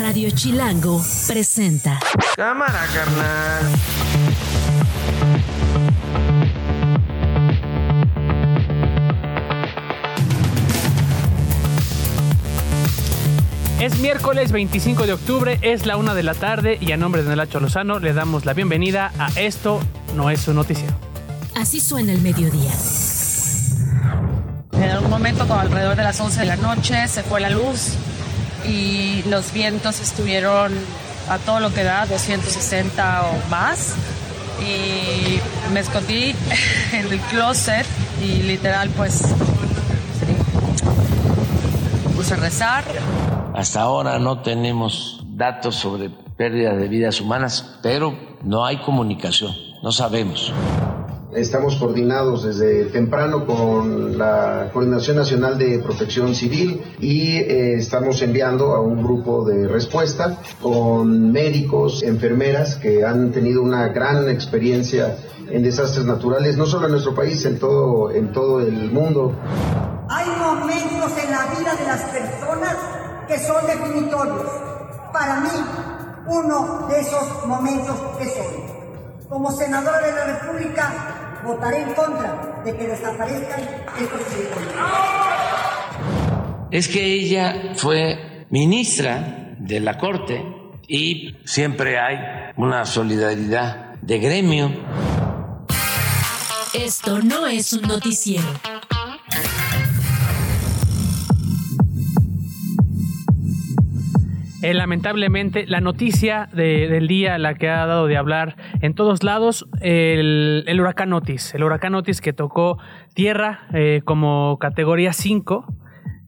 Radio Chilango presenta. Cámara, carnal. Es miércoles 25 de octubre, es la una de la tarde y a nombre de Nelacho Lozano le damos la bienvenida a Esto no es un noticiero. Así suena el mediodía. En algún momento, como alrededor de las 11 de la noche, se fue la luz y los vientos estuvieron a todo lo que da, 260 o más. Y me escondí en el closet y literal pues puse a rezar. Hasta ahora no tenemos datos sobre pérdida de vidas humanas, pero no hay comunicación, no sabemos. Estamos coordinados desde temprano con la Coordinación Nacional de Protección Civil y eh, estamos enviando a un grupo de respuesta con médicos, enfermeras que han tenido una gran experiencia en desastres naturales, no solo en nuestro país, en todo, en todo el mundo. Hay momentos en la vida de las personas que son definitorios. Para mí, uno de esos momentos es hoy. Como senadora de la República, votaré en contra de que desaparezcan estos Es que ella fue ministra de la Corte y siempre hay una solidaridad de gremio. Esto no es un noticiero. Eh, lamentablemente, la noticia del día, la que ha dado de hablar en todos lados, el, huracán Otis. El huracán Otis que tocó tierra eh, como categoría 5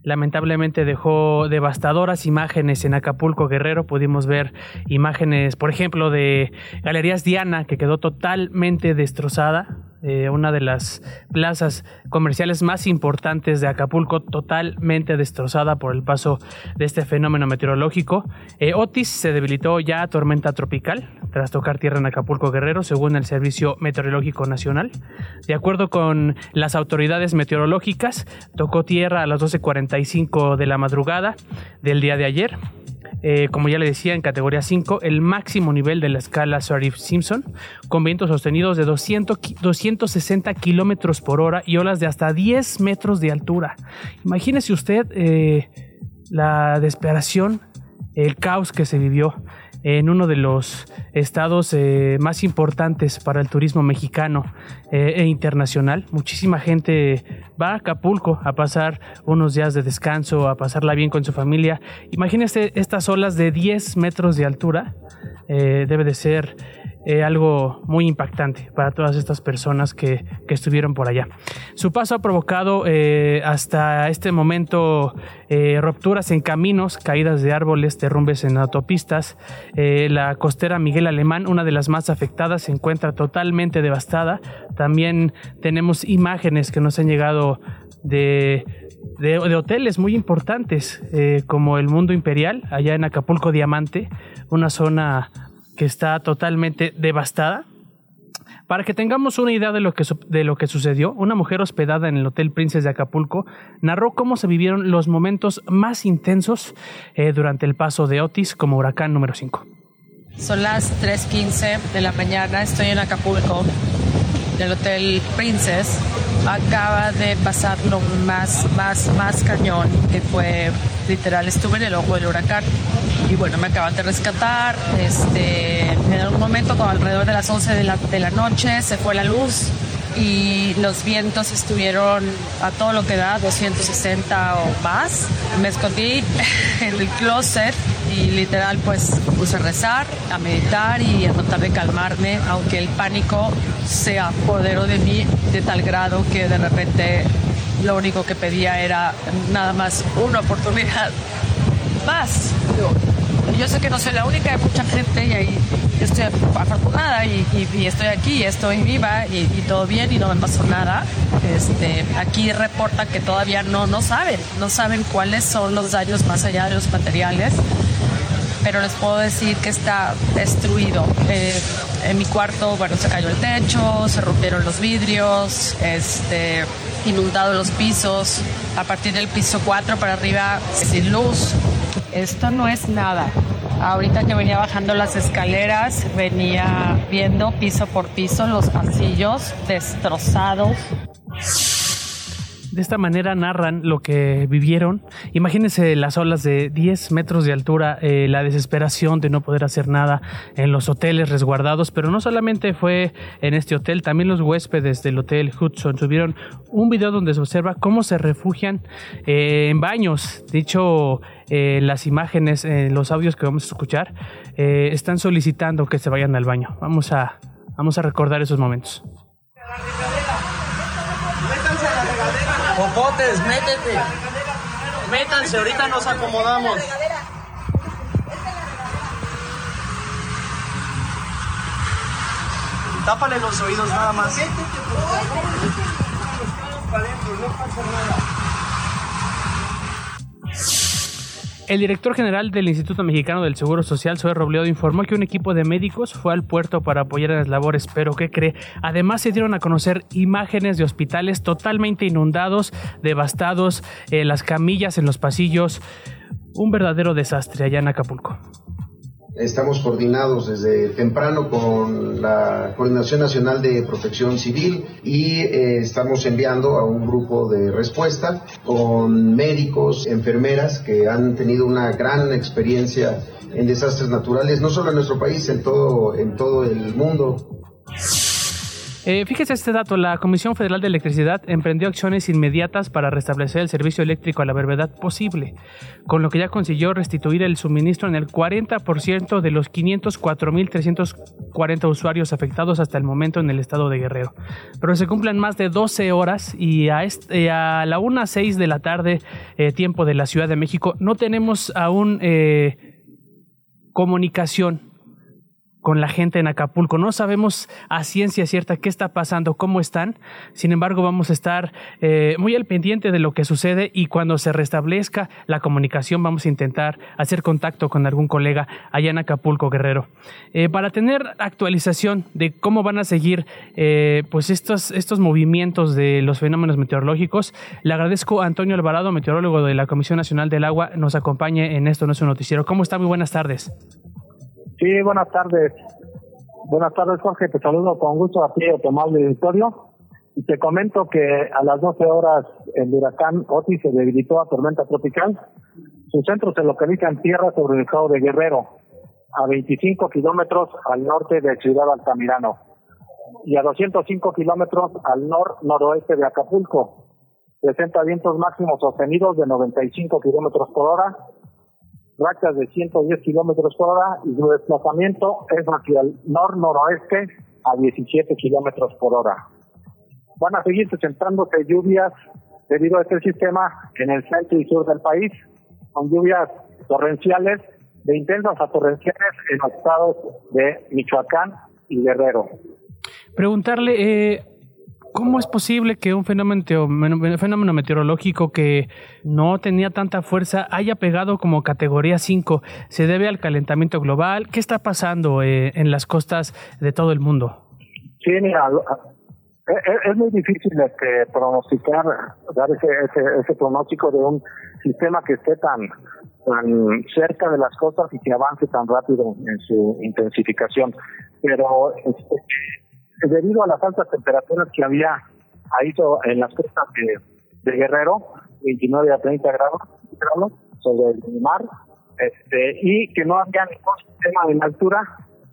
lamentablemente dejó devastadoras imágenes en Acapulco Guerrero. Pudimos ver imágenes, por ejemplo, de Galerías Diana, que quedó totalmente destrozada. Eh, una de las plazas comerciales más importantes de Acapulco, totalmente destrozada por el paso de este fenómeno meteorológico. Eh, Otis se debilitó ya a tormenta tropical tras tocar tierra en Acapulco Guerrero, según el Servicio Meteorológico Nacional. De acuerdo con las autoridades meteorológicas, tocó tierra a las 12.45 de la madrugada del día de ayer. Eh, como ya le decía, en categoría 5, el máximo nivel de la escala Sharif-Simpson, con vientos sostenidos de 200, 260 kilómetros por hora y olas de hasta 10 metros de altura. Imagínese usted eh, la desesperación, el caos que se vivió en uno de los estados eh, más importantes para el turismo mexicano eh, e internacional. Muchísima gente va a Acapulco a pasar unos días de descanso, a pasarla bien con su familia. Imagínese estas olas de 10 metros de altura. Eh, debe de ser eh, algo muy impactante para todas estas personas que, estuvieron por allá. Su paso ha provocado eh, hasta este momento eh, rupturas en caminos, caídas de árboles, derrumbes en autopistas. la costera Miguel Alemán, una de las más afectadas, se encuentra totalmente devastada. También tenemos imágenes que nos han llegado de de, hoteles muy importantes como el Mundo Imperial, allá en Acapulco Diamante, una zona que está totalmente devastada. Para que tengamos una idea de lo, que, de lo que sucedió, una mujer hospedada en el Hotel Princes de Acapulco narró cómo se vivieron los momentos más intensos eh, durante el paso de Otis como huracán número 5. Son las 3.15 de la mañana, estoy en Acapulco, del Hotel Princess. Acaba de pasar lo más, más, más cañón, que fue literal, estuve en el ojo del huracán y bueno, me acaban de rescatar. Este, en algún momento, como alrededor de las 11 de la, de la noche, se fue la luz y los vientos estuvieron a todo lo que da, 260 o más. Me escondí en el closet y literal pues puse a rezar, a meditar y a tratar de calmarme, aunque el pánico se apoderó de mí de tal grado que de repente lo único que pedía era nada más una oportunidad más. Yo sé que no soy la única, hay mucha gente y ahí estoy afortunada y, estoy aquí, estoy viva y, todo bien y no me pasó nada. Este, aquí reporta que todavía no, no saben, no saben cuáles son los daños más allá de los materiales pero les puedo decir que está destruido. Eh, en mi cuarto, bueno, se cayó el techo, se rompieron los vidrios, este, inundado los pisos. A partir del piso 4 para arriba, sin luz, esto no es nada. Ahorita que venía bajando las escaleras, venía viendo piso por piso los pasillos destrozados. De esta manera narran lo que vivieron. Imagínense las olas de 10 metros de altura, eh, la desesperación de no poder hacer nada en los hoteles resguardados, pero no solamente fue en este hotel, también los huéspedes del hotel Hudson subieron un video donde se observa cómo se refugian eh, en baños. Dicho, eh, las imágenes, los audios que vamos a escuchar, están solicitando que se vayan al baño. Vamos a, vamos a recordar esos momentos. Popotes, métete. Métanse, ahorita nos acomodamos. Tápale los oídos nada más. No pasa nada. El director general del Instituto Mexicano del Seguro Social, Zoe Robledo, informó que un equipo de médicos fue al puerto para apoyar en las labores, pero ¿qué cree? Además se dieron a conocer imágenes de hospitales totalmente inundados, devastados, eh, las camillas en los pasillos, un verdadero desastre allá en Acapulco. Estamos coordinados desde temprano con la Coordinación Nacional de Protección Civil y eh, estamos enviando a un grupo de respuesta con médicos, enfermeras que han tenido una gran experiencia en desastres naturales, no solo en nuestro país, en todo, en todo el mundo. Eh, fíjese este dato, la Comisión Federal de Electricidad emprendió acciones inmediatas para restablecer el servicio eléctrico a la brevedad posible, con lo que ya consiguió restituir el suministro en el 40% de los 504.340 usuarios afectados hasta el momento en el estado de Guerrero. Pero se cumplen más de 12 horas y a, este, a la 1.06 de la tarde, eh, tiempo de la Ciudad de México, no tenemos aún comunicación con la gente en Acapulco. No sabemos a ciencia cierta qué está pasando, cómo están. Sin embargo, vamos a estar eh, muy al pendiente de lo que sucede y cuando se restablezca la comunicación vamos a intentar hacer contacto con algún colega allá en Acapulco, Guerrero. Eh, para tener actualización de cómo van a seguir eh, pues estos, estos movimientos de los fenómenos meteorológicos, le agradezco a Antonio Alvarado, meteorólogo de la Comisión Nacional del Agua, nos acompañe en esto nuestro noticiero. ¿Cómo está? Muy buenas tardes. Sí, buenas tardes. Buenas tardes, Jorge. Te saludo con gusto a ti, a tu amable auditorio. Y te comento que a las 12 horas el huracán Otis se debilitó a tormenta tropical. Su centro se localiza en tierra sobre el estado de Guerrero, a 25 kilómetros al norte de Ciudad Altamirano y a 205 kilómetros al nor-noroeste de Acapulco. Presenta vientos máximos sostenidos de 95 kilómetros por hora rachas de 110 kilómetros por hora y su desplazamiento es hacia el nor-noroeste a 17 kilómetros por hora. Van a seguir presentándose lluvias debido a este sistema en el centro y sur del país, con lluvias torrenciales de intensas a torrenciales en los estados de Michoacán y Guerrero. Preguntarle, eh, ¿Cómo es posible que un fenómeno, meteorológico que no tenía tanta fuerza haya pegado como categoría 5? ¿Se debe al calentamiento global? ¿Qué está pasando eh, en las costas de todo el mundo? Sí, mira, es, muy difícil este, pronosticar, dar ese, ese, pronóstico de un sistema que esté tan, tan cerca de las costas y que avance tan rápido en su intensificación. Pero este, debido a las altas temperaturas que había ahí en las costas de, Guerrero, 29 a 30 grados, sobre el mar, este, y que no había ningún sistema en altura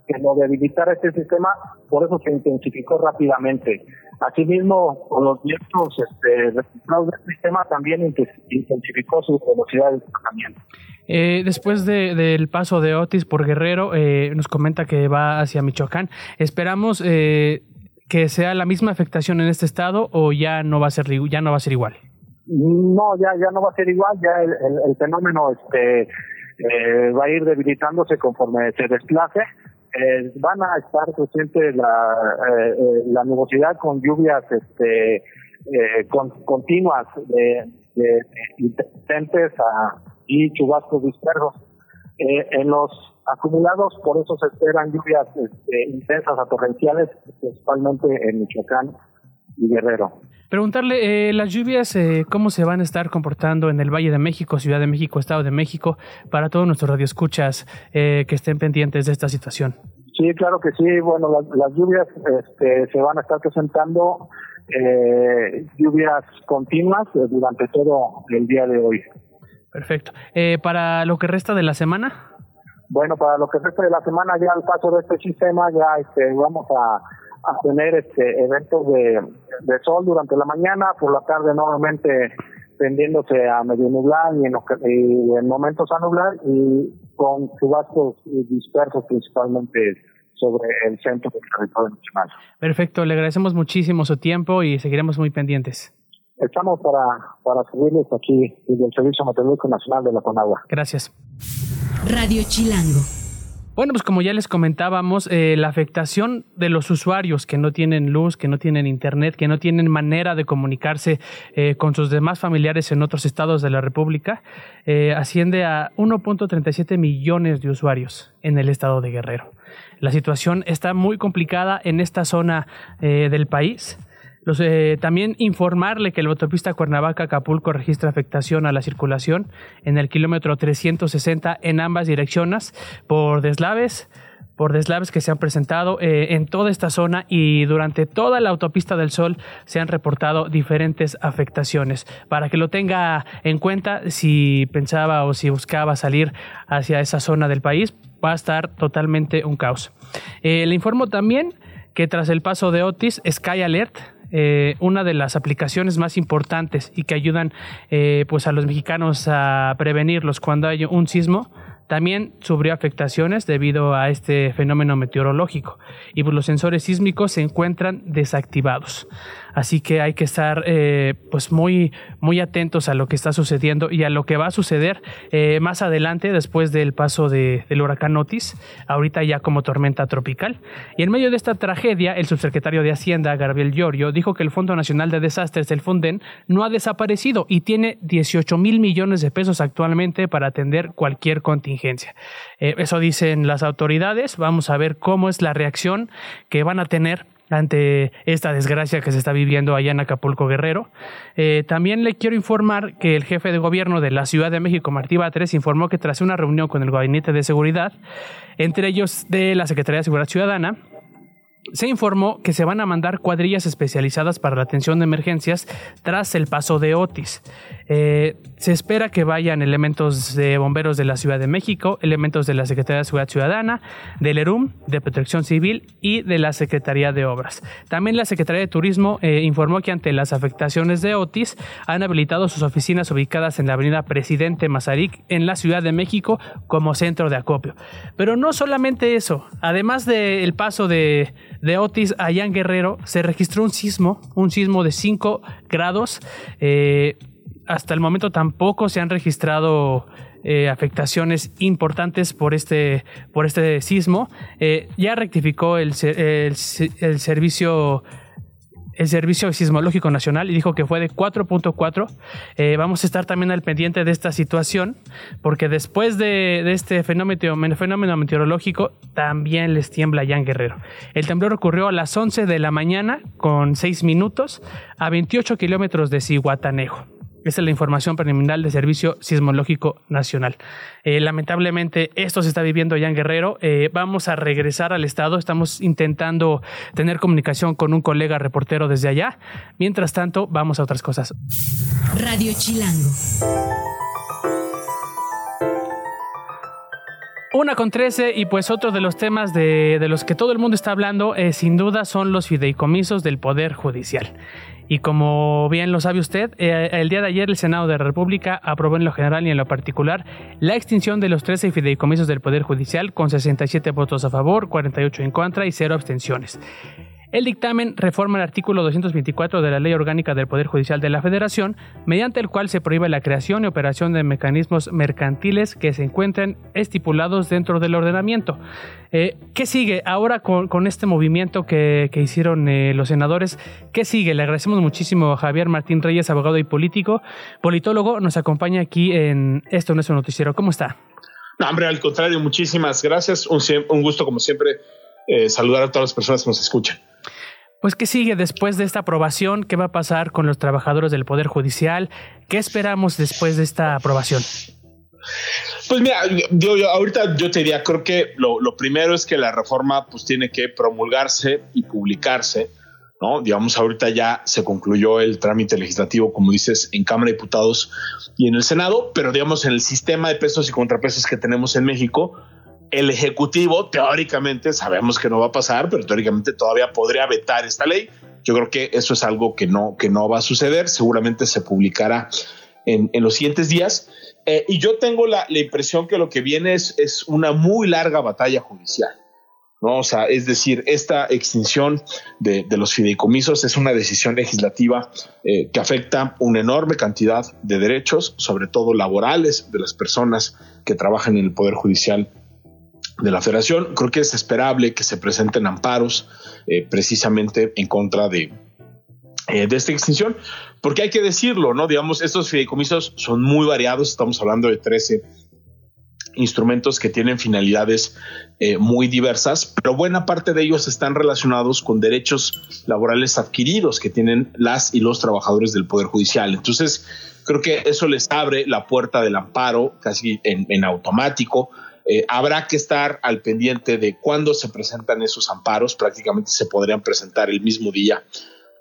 que lo debilitara este sistema, por eso se intensificó rápidamente. Asimismo, con los vientos este, resultados del sistema también intensificó su velocidad de desplazamiento. Eh, después del paso de Otis por Guerrero, eh, nos comenta que va hacia Michoacán. Esperamos eh, que sea la misma afectación en este estado o ya no va a ser ya no va a ser igual. No, ya ya no va a ser igual. Ya el, fenómeno este va a ir debilitándose conforme se desplace. Van a estar presentes la, la nubosidad con lluvias este, continuas de, de, a y chubascos dispersos. Eh, en los acumulados, por eso se esperan lluvias este, intensas a torrenciales, principalmente en Michoacán Guerrero. preguntarle, eh, las lluvias, eh, ¿cómo se van a estar comportando en el Valle de México, Ciudad de México, Estado de México, para todos nuestros radioescuchas eh, que estén pendientes de esta situación? Sí, claro que sí. Bueno, las, lluvias este, se van a estar presentando lluvias continuas durante todo el día de hoy. Perfecto. ¿Para lo que resta de la semana? Bueno, para lo que resta de la semana, ya al paso de este sistema, ya este, vamos a, tener este, eventos de, sol durante la mañana, por la tarde nuevamente tendiéndose a medio nublar y en, en momentos a nublar y con chubascos dispersos principalmente sobre el centro del territorio nacional. Perfecto, le agradecemos muchísimo su tiempo y seguiremos muy pendientes. Estamos para, para servirles aquí desde el Servicio Meteorológico Nacional de la Conagua. Gracias. Radio Chilango. Bueno, pues como ya les comentábamos, eh, la afectación de los usuarios que no tienen luz, que no tienen internet, que no tienen manera de comunicarse eh, con sus demás familiares en otros estados de la República, eh, asciende a 1.37 millones de usuarios en el estado de Guerrero. La situación está muy complicada en esta zona del país. Eh, también informarle que el autopista Cuernavaca-Acapulco registra afectación a la circulación en el kilómetro 360 en ambas direcciones por deslaves por deslaves que se han presentado eh, en toda esta zona y durante toda la autopista del Sol se han reportado diferentes afectaciones. Para que lo tenga en cuenta, si pensaba o si buscaba salir hacia esa zona del país, va a estar totalmente un caos. Eh, le informo también que tras el paso de Otis, Sky Alert eh, una de las aplicaciones más importantes y que ayudan eh, pues a los mexicanos a prevenirlos cuando hay un sismo también sufrió afectaciones debido a este fenómeno meteorológico y pues, los sensores sísmicos se encuentran desactivados. Así que hay que estar eh, pues muy, muy atentos a lo que está sucediendo y a lo que va a suceder eh, más adelante después del paso del huracán Otis, ahorita ya como tormenta tropical. Y en medio de esta tragedia, el subsecretario de Hacienda, Gabriel Llorio, dijo que el Fondo Nacional de Desastres del Fonden no ha desaparecido y tiene 18 mil millones de pesos actualmente para atender cualquier contingencia. Eh, eso dicen las autoridades. Vamos a ver cómo es la reacción que van a tener ante esta desgracia que se está viviendo allá en Acapulco Guerrero. Eh, también le quiero informar que el jefe de gobierno de la Ciudad de México, Martí Batres, informó que tras una reunión con el Gabinete de Seguridad, entre ellos de la Secretaría de Seguridad Ciudadana, se informó que se van a mandar cuadrillas especializadas para la atención de emergencias tras el paso de Otis. Eh, se espera que vayan elementos de bomberos de la Ciudad de México, elementos de la Secretaría de Seguridad Ciudadana, del ERUM, de Protección Civil y de la Secretaría de Obras. También la Secretaría de Turismo eh, informó que ante las afectaciones de Otis han habilitado sus oficinas ubicadas en la avenida Presidente Mazarik en la Ciudad de México como centro de acopio. Pero no solamente eso, además del paso de de Otis allá en Guerrero se registró un sismo, un sismo de 5 grados. Eh, hasta el momento tampoco se han registrado eh, afectaciones importantes por este, por este sismo. Eh, ya rectificó el, el servicio el Servicio Sismológico Nacional y dijo que fue de 4.4. Eh, vamos a estar también al pendiente de esta situación, porque después de, este fenómeno, fenómeno, meteorológico, también les tiembla ya en Guerrero. El temblor ocurrió a las 11 de la mañana, con 6 minutos, a 28 kilómetros de Cihuatanejo. Esa es la información preliminar del Servicio Sismológico Nacional. Eh, lamentablemente, esto se está viviendo ya en Guerrero. Eh, vamos a regresar al Estado. Estamos intentando tener comunicación con un colega reportero desde allá. Mientras tanto, vamos a otras cosas. Radio Chilango. Una con trece y pues otro de los temas de, los que todo el mundo está hablando eh, sin duda son los fideicomisos del Poder Judicial. Y como bien lo sabe usted, eh, el día de ayer el Senado de la República aprobó en lo general y en lo particular la extinción de los 13 fideicomisos del Poder Judicial con 67 votos a favor, 48 en contra y 0 abstenciones. El dictamen reforma el artículo 224 de la Ley Orgánica del Poder Judicial de la Federación, mediante el cual se prohíbe la creación y operación de mecanismos mercantiles que se encuentren estipulados dentro del ordenamiento. Eh, ¿Qué sigue ahora con, este movimiento que, hicieron eh, los senadores? ¿Qué sigue? Le agradecemos muchísimo a Javier Martín Reyes, abogado y político, politólogo, nos acompaña aquí en Esto no es un noticiero. ¿Cómo está? No, hombre, al contrario, muchísimas gracias. Un, gusto, como siempre, eh, saludar a todas las personas que nos escuchan. Pues, ¿qué sigue después de esta aprobación? ¿Qué va a pasar con los trabajadores del Poder Judicial? ¿Qué esperamos después de esta aprobación? Pues mira, yo, ahorita yo te diría, creo que lo, primero es que la reforma pues tiene que promulgarse y publicarse, ¿no? Digamos, ahorita ya se concluyó el trámite legislativo, como dices, en Cámara de Diputados y en el Senado, pero digamos, en el sistema de pesos y contrapesos que tenemos en México, el Ejecutivo teóricamente, sabemos que no va a pasar, pero teóricamente todavía podría vetar esta ley. Yo creo que eso es algo que no, que no va a suceder, seguramente se publicará en, los siguientes días. Eh, y yo tengo la, la, impresión que lo que viene es, es, una muy larga batalla judicial. ¿no? O sea, es decir, esta extinción de, de los fideicomisos es una decisión legislativa eh, que afecta una enorme cantidad de derechos, sobre todo laborales, de las personas que trabajan en el Poder Judicial de la Federación. Creo que es esperable que se presenten amparos eh, precisamente en contra de, eh, de esta extinción, porque hay que decirlo, ¿no? Digamos, estos fideicomisos son muy variados, estamos hablando de 13 instrumentos que tienen finalidades eh, muy diversas, pero buena parte de ellos están relacionados con derechos laborales adquiridos que tienen las y los trabajadores del Poder Judicial. Entonces, creo que eso les abre la puerta del amparo casi en, automático. Eh, habrá que estar al pendiente de cuándo se presentan esos amparos, prácticamente se podrían presentar el mismo día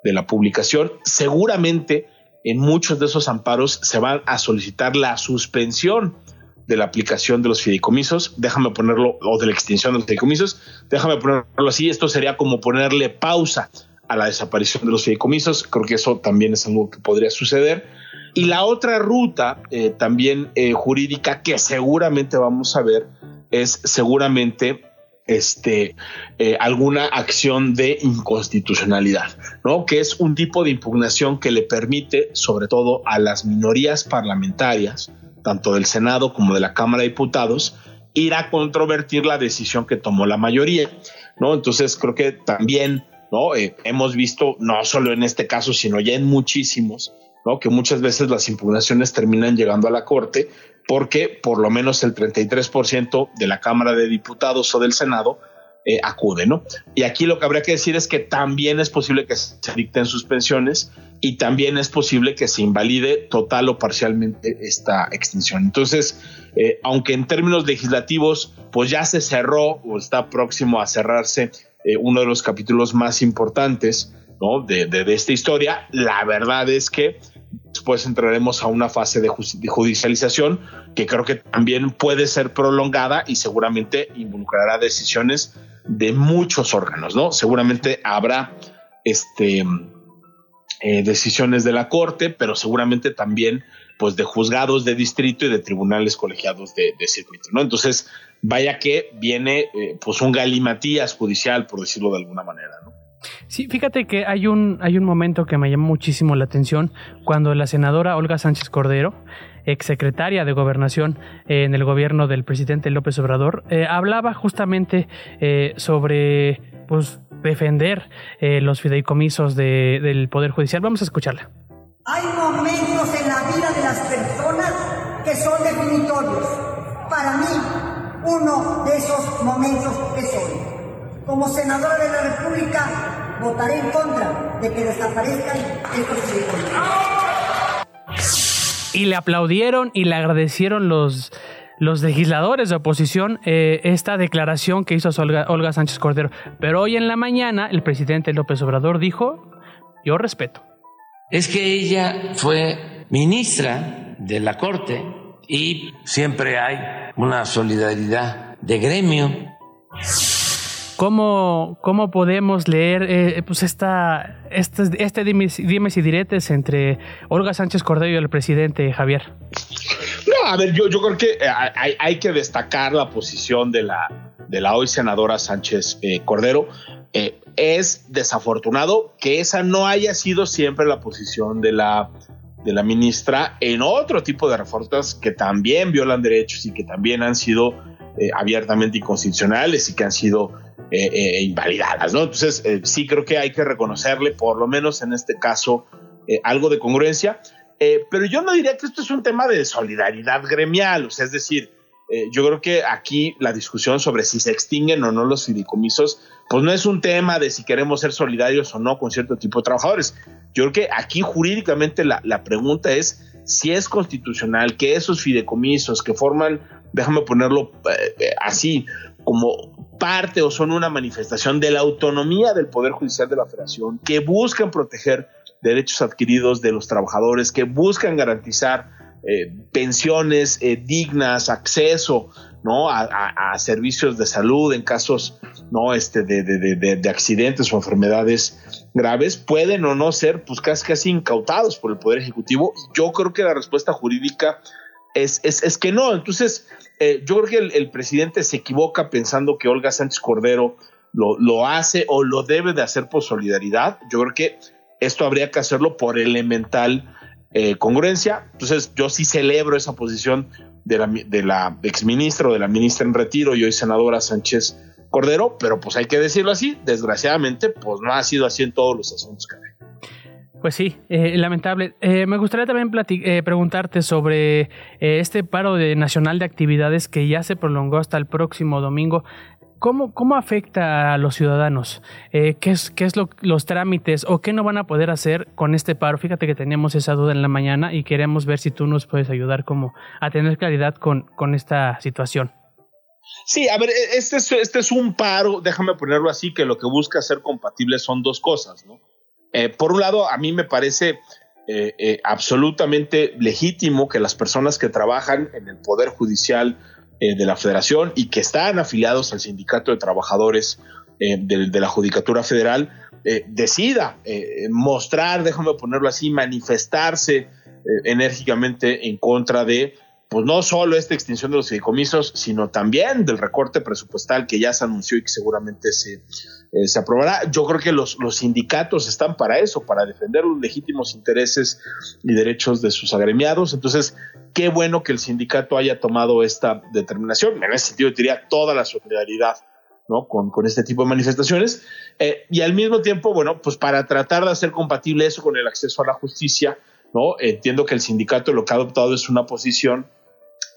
de la publicación. Seguramente en muchos de esos amparos se van a solicitar la suspensión de la aplicación de los fideicomisos, déjame ponerlo, o de la extinción de los fideicomisos, déjame ponerlo así, esto sería como ponerle pausa a la desaparición de los fideicomisos, creo que eso también es algo que podría suceder. Y la otra ruta eh, también eh, jurídica que seguramente vamos a ver es seguramente este, eh, alguna acción de inconstitucionalidad, ¿no? Que es un tipo de impugnación que le permite, sobre todo a las minorías parlamentarias, tanto del Senado como de la Cámara de Diputados, ir a controvertir la decisión que tomó la mayoría, ¿no? Entonces creo que también, ¿no? Hemos visto, no solo en este caso, sino ya en muchísimos, Que muchas veces las impugnaciones terminan llegando a la Corte porque por lo menos el 33% de la Cámara de Diputados o del Senado eh, acude, ¿no? Y aquí lo que habría que decir es que también es posible que se dicten suspensiones y también es posible que se invalide total o parcialmente esta extinción. Entonces, eh, aunque en términos legislativos, pues ya se cerró o está próximo a cerrarse eh, uno de los capítulos más importantes, de esta historia, la verdad es que Después entraremos a una fase de, judicialización que creo que también puede ser prolongada y seguramente involucrará decisiones de muchos órganos, ¿no? Seguramente habrá este, eh, decisiones de la Corte, pero seguramente también pues de juzgados de distrito y de tribunales colegiados de, circuito, ¿no? Entonces, vaya que viene eh, pues un galimatías judicial, por decirlo de alguna manera, ¿no? Sí, fíjate que hay un, hay un momento que me llamó muchísimo la atención cuando la senadora Olga Sánchez Cordero, exsecretaria de Gobernación en el gobierno del presidente López Obrador, eh, hablaba justamente eh, sobre pues, defender eh, los fideicomisos del Poder Judicial. Vamos a escucharla. Hay momentos en la vida de las personas que son definitorios. Para mí, uno de esos momentos es hoy. Como senadora de la República, votaré en contra de que desaparezcan estos Y le aplaudieron y le agradecieron los, los legisladores de oposición eh, esta declaración que hizo Olga, Olga Sánchez Cordero. Pero hoy en la mañana el presidente López Obrador dijo, yo respeto. Es que ella fue ministra de la Corte y siempre hay una solidaridad de gremio. ¿Cómo, cómo podemos leer eh, pues esta, este, este dimes, y diretes entre Olga Sánchez Cordero y el presidente Javier? No, a ver, yo, yo creo que eh, hay, hay, que destacar la posición de la, de la hoy senadora Sánchez eh, Cordero. es desafortunado que esa no haya sido siempre la posición de la, de la ministra en otro tipo de reformas que también violan derechos y que también han sido abiertamente inconstitucionales y que han sido eh, eh, invalidadas, ¿no? Entonces, eh, sí creo que hay que reconocerle, por lo menos en este caso, algo de congruencia, pero yo no diría que esto es un tema de solidaridad gremial, o sea, es decir, yo creo que aquí la discusión sobre si se extinguen o no los fideicomisos, pues no es un tema de si queremos ser solidarios o no con cierto tipo de trabajadores. Yo creo que aquí jurídicamente la, la pregunta es si es constitucional que esos fideicomisos que forman, déjame ponerlo así, como parte o son una manifestación de la autonomía del Poder Judicial de la Federación, que buscan proteger derechos adquiridos de los trabajadores, que buscan garantizar eh, pensiones eh, dignas, acceso ¿no? A, servicios de salud en casos ¿no? este, de, de, accidentes o enfermedades graves, pueden o no ser pues, casi, casi incautados por el Poder Ejecutivo. Yo creo que la respuesta jurídica es, es, es que no. Entonces, eh, yo creo que el, presidente se equivoca pensando que Olga Sánchez Cordero lo, lo hace o lo debe de hacer por solidaridad. Yo creo que esto habría que hacerlo por elemental eh, congruencia. Entonces, yo sí celebro esa posición de la, de la exministra o de la ministra en retiro y hoy senadora Sánchez Cordero, pero pues hay que decirlo así, desgraciadamente, pues no ha sido así en todos los asuntos que hay. Pues sí, eh, lamentable. Eh, me gustaría también preguntarte sobre este paro de nacional de actividades que ya se prolongó hasta el próximo domingo. ¿Cómo, ¿Cómo afecta a los ciudadanos? Eh, ¿Qué es, qué es lo, los trámites o qué no van a poder hacer con este paro? Fíjate que teníamos esa duda en la mañana y queremos ver si tú nos puedes ayudar como a tener claridad con, con esta situación. Sí, a ver, e, este es, este es un paro, déjame ponerlo así, que lo que busca ser compatible son dos cosas, ¿no? Eh, por un lado, a mí me parece eh, absolutamente legítimo que las personas que trabajan en el Poder Judicial eh, de la federación y que están afiliados al sindicato de trabajadores eh, de, la Judicatura Federal, eh, decida mostrar, déjame ponerlo así, manifestarse enérgicamente en contra de pues no solo esta extinción de los fideicomisos, sino también del recorte presupuestal que ya se anunció y que seguramente se, eh, se aprobará. Yo creo que los, los sindicatos están para eso, para defender los legítimos intereses y derechos de sus agremiados. Entonces, qué bueno que el sindicato haya tomado esta determinación. En ese sentido, diría toda la solidaridad ¿no? Con, con, este tipo de manifestaciones. Eh, y al mismo tiempo, bueno, pues para tratar de hacer compatible eso con el acceso a la justicia, ¿no? Entiendo que el sindicato lo que ha adoptado es una posición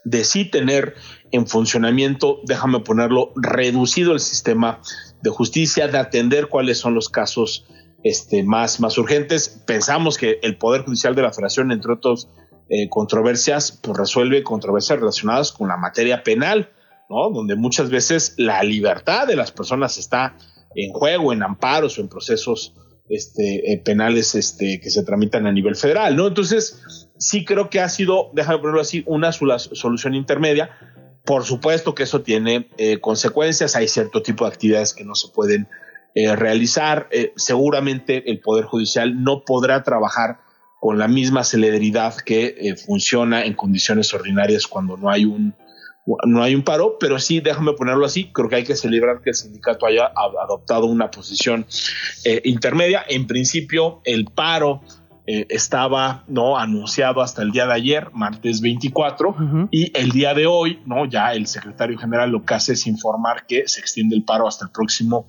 de sí tener en funcionamiento, déjame ponerlo, reducido el sistema de justicia, de atender cuáles son los casos este, más, más urgentes. Pensamos que el Poder Judicial de la Federación, entre otras eh, controversias, pues resuelve controversias relacionadas con la materia penal, ¿no? Donde muchas veces la libertad de las personas está en juego, en amparos o en procesos este, eh, penales este, que se tramitan a nivel federal. Entonces, sí creo que ha sido, déjame ponerlo así, una solución intermedia. Por supuesto que eso tiene eh, consecuencias, hay cierto tipo de actividades que no se pueden eh, realizar. seguramente el Poder Judicial no podrá trabajar con la misma celeridad que funciona en condiciones ordinarias cuando no hay un, no hay un paro, pero sí, déjame ponerlo así, creo que hay que celebrar que el sindicato haya adoptado una posición eh, intermedia. En principio, el paro eh, estaba no anunciado hasta el día de ayer, martes 24, y el día de hoy, no ya el secretario general lo que hace es informar que se extiende el paro hasta el próximo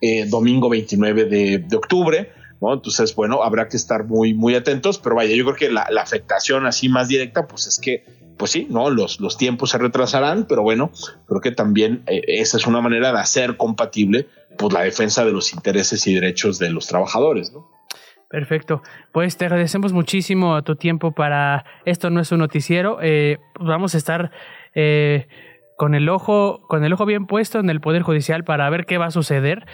eh, domingo 29 de, octubre. ¿No? Entonces, bueno, habrá que estar muy, muy atentos, pero vaya, yo creo que la, afectación así más directa, pues es que pues sí, ¿no? Los, los tiempos se retrasarán, pero bueno, creo que también eh, esa es una manera de hacer compatible pues, la defensa de los intereses y derechos de los trabajadores, ¿no? Perfecto. Pues te agradecemos muchísimo tu tiempo para esto no es un noticiero. Eh, vamos a estar eh, con el ojo con el ojo bien puesto en el poder judicial para ver qué va a suceder,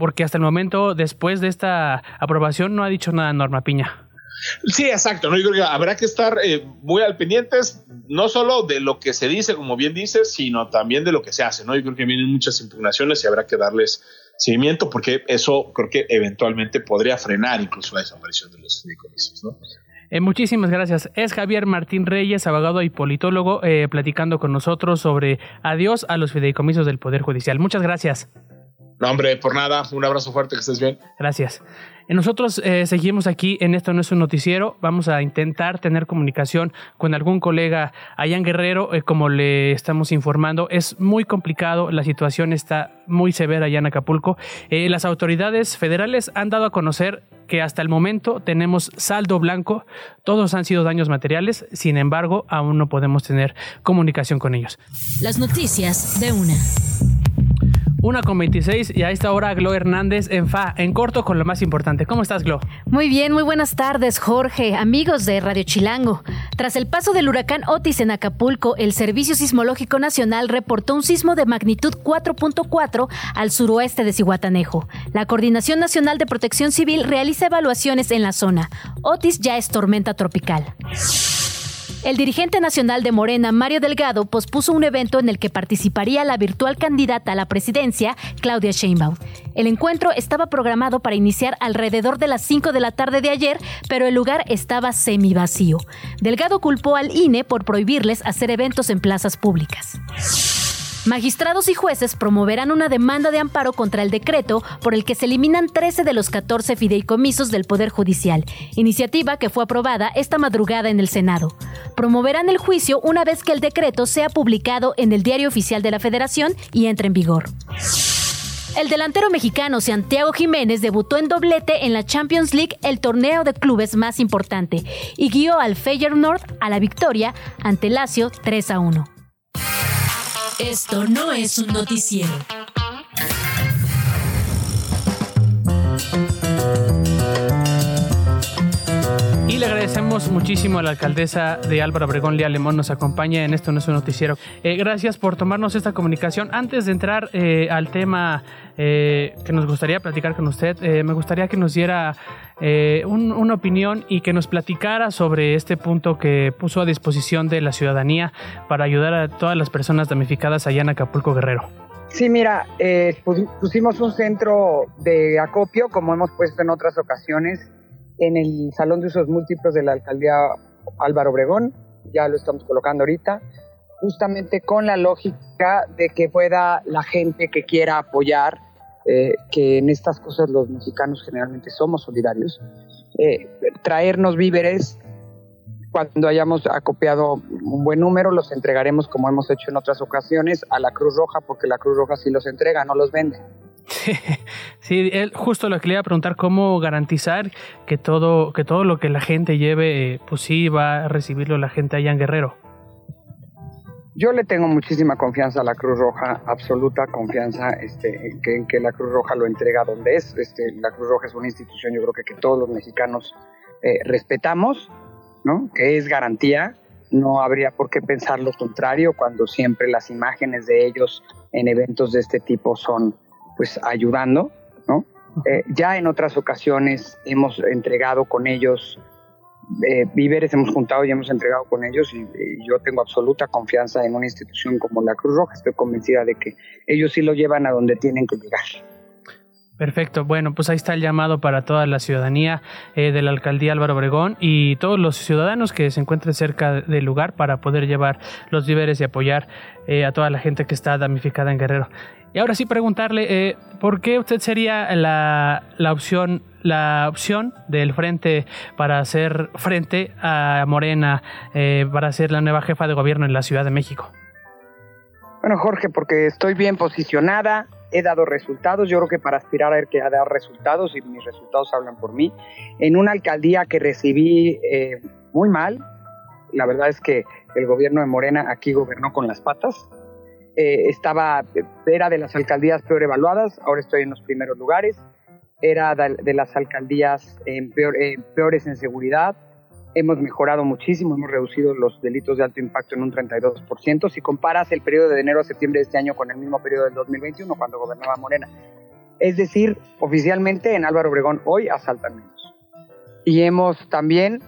porque hasta el momento después de esta aprobación no ha dicho nada Norma Piña. Sí, exacto. ¿no? Yo creo que habrá que estar eh, muy al pendientes, no solo de lo que se dice, como bien dices, sino también de lo que se hace. ¿no? Yo creo que vienen muchas impugnaciones y habrá que darles seguimiento porque eso creo que eventualmente podría frenar incluso la desaparición de los fideicomisos. ¿no? Eh, muchísimas gracias. Es Javier Martín Reyes, abogado y politólogo, eh, platicando con nosotros sobre adiós a los fideicomisos del Poder Judicial. Muchas gracias. No, hombre, por nada. Un abrazo fuerte, que estés bien. Gracias. Nosotros eh, seguimos aquí en Esto no es un noticiero. Vamos a intentar tener comunicación con algún colega allá Guerrero, eh, como le estamos informando. Es muy complicado, la situación está muy severa allá en Acapulco. Eh, las autoridades federales han dado a conocer que hasta el momento tenemos saldo blanco, todos han sido daños materiales, sin embargo, aún no podemos tener comunicación con ellos. Las noticias de una. Una con 26 y a esta hora Glo Hernández en FA, en corto con lo más importante. ¿Cómo estás, Glo? Muy bien, muy buenas tardes, Jorge, amigos de Radio Chilango. Tras el paso del huracán Otis en Acapulco, el Servicio Sismológico Nacional reportó un sismo de magnitud 4.4 al suroeste de Cihuatanejo. La Coordinación Nacional de Protección Civil realiza evaluaciones en la zona. Otis ya es tormenta tropical. El dirigente nacional de Morena, Mario Delgado, pospuso un evento en el que participaría la virtual candidata a la presidencia, Claudia Sheinbaum. El encuentro estaba programado para iniciar alrededor de las 5 de la tarde de ayer, pero el lugar estaba semi vacío. Delgado culpó al INE por prohibirles hacer eventos en plazas públicas. Magistrados y jueces promoverán una demanda de amparo contra el decreto por el que se eliminan 13 de los 14 fideicomisos del Poder Judicial, iniciativa que fue aprobada esta madrugada en el Senado. Promoverán el juicio una vez que el decreto sea publicado en el Diario Oficial de la Federación y entre en vigor. El delantero mexicano Santiago Jiménez debutó en doblete en la Champions League, el torneo de clubes más importante, y guió al Feyenoord a la victoria ante Lazio 3 a 1. Esto no es un noticiero. Y le agradecemos muchísimo a la alcaldesa de Álvaro Obregón, Lía Lemón, nos acompaña en Esto no es noticiero. Eh, gracias por tomarnos esta comunicación. Antes de entrar eh, al tema eh, que nos gustaría platicar con usted, me gustaría que nos diera un, una opinión y que nos platicara sobre este punto que puso a disposición de la ciudadanía para ayudar a todas las personas damnificadas allá en Acapulco Guerrero. Sí, mira, pusimos un centro de acopio, como hemos puesto en otras ocasiones, en el Salón de Usos Múltiples de la Alcaldía Álvaro Obregón, ya lo estamos colocando ahorita, justamente con la lógica de que pueda la gente que quiera apoyar, eh, que en estas cosas los mexicanos generalmente somos solidarios, eh, traernos víveres. Cuando hayamos acopiado un buen número, los entregaremos como hemos hecho en otras ocasiones a la Cruz Roja, porque la Cruz Roja sí los entrega, no los vende. Sí, él, justo lo que le iba a preguntar, cómo garantizar que todo, que todo lo que la gente lleve, pues sí, va a recibirlo la gente allá en Guerrero. Yo le tengo muchísima confianza a la Cruz Roja, absoluta confianza este, en, que, que la Cruz Roja lo entrega donde es. Este, la Cruz Roja es una institución, yo creo que, que todos los mexicanos eh, respetamos, ¿no? que es garantía. No habría por qué pensar lo contrario cuando siempre las imágenes de ellos en eventos de este tipo son pues ayudando, ¿no? Eh, ya en otras ocasiones hemos entregado con ellos eh, víveres, hemos juntado y hemos entregado con ellos y, yo tengo absoluta confianza en una institución como la Cruz Roja. Estoy convencida de que ellos sí lo llevan a donde tienen que llegar. Perfecto, bueno, pues ahí está el llamado para toda la ciudadanía eh, de la alcaldía Álvaro Obregón y todos los ciudadanos que se encuentren cerca del lugar para poder llevar los víveres y apoyar a toda la gente que está damnificada en Guerrero. Y ahora sí preguntarle, eh, ¿por qué usted sería la, la, opción la opción del frente para hacer frente a Morena, eh, para ser la nueva jefa de gobierno en la Ciudad de México? Bueno, Jorge, porque estoy bien posicionada, he dado resultados, yo creo que para aspirar a, a dar resultados, y mis resultados hablan por mí, en una alcaldía que recibí eh, muy mal, la verdad es que el gobierno de Morena aquí gobernó con las patas, eh, estaba, era de las alcaldías peor evaluadas, ahora estoy en los primeros lugares, era de, las alcaldías peor, peores en seguridad, hemos mejorado muchísimo, hemos reducido los delitos de alto impacto en un 32%, si comparas el periodo de enero a septiembre de este año con el mismo periodo del 2021, cuando gobernaba Morena. Es decir, oficialmente en Álvaro Obregón hoy asaltan menos. Y hemos también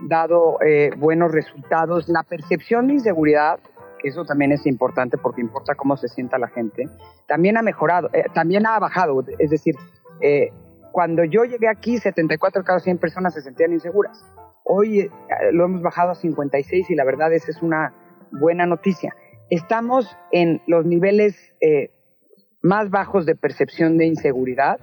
dado eh, buenos resultados. La percepción de inseguridad eso también es importante porque importa cómo se sienta la gente, también ha mejorado, eh, también ha bajado. Es decir, eh, cuando yo llegué aquí, 74 de cada 100 personas se sentían inseguras. Hoy eh, lo hemos bajado a 56 y la verdad esa es una buena noticia. Estamos en los niveles más bajos de percepción de inseguridad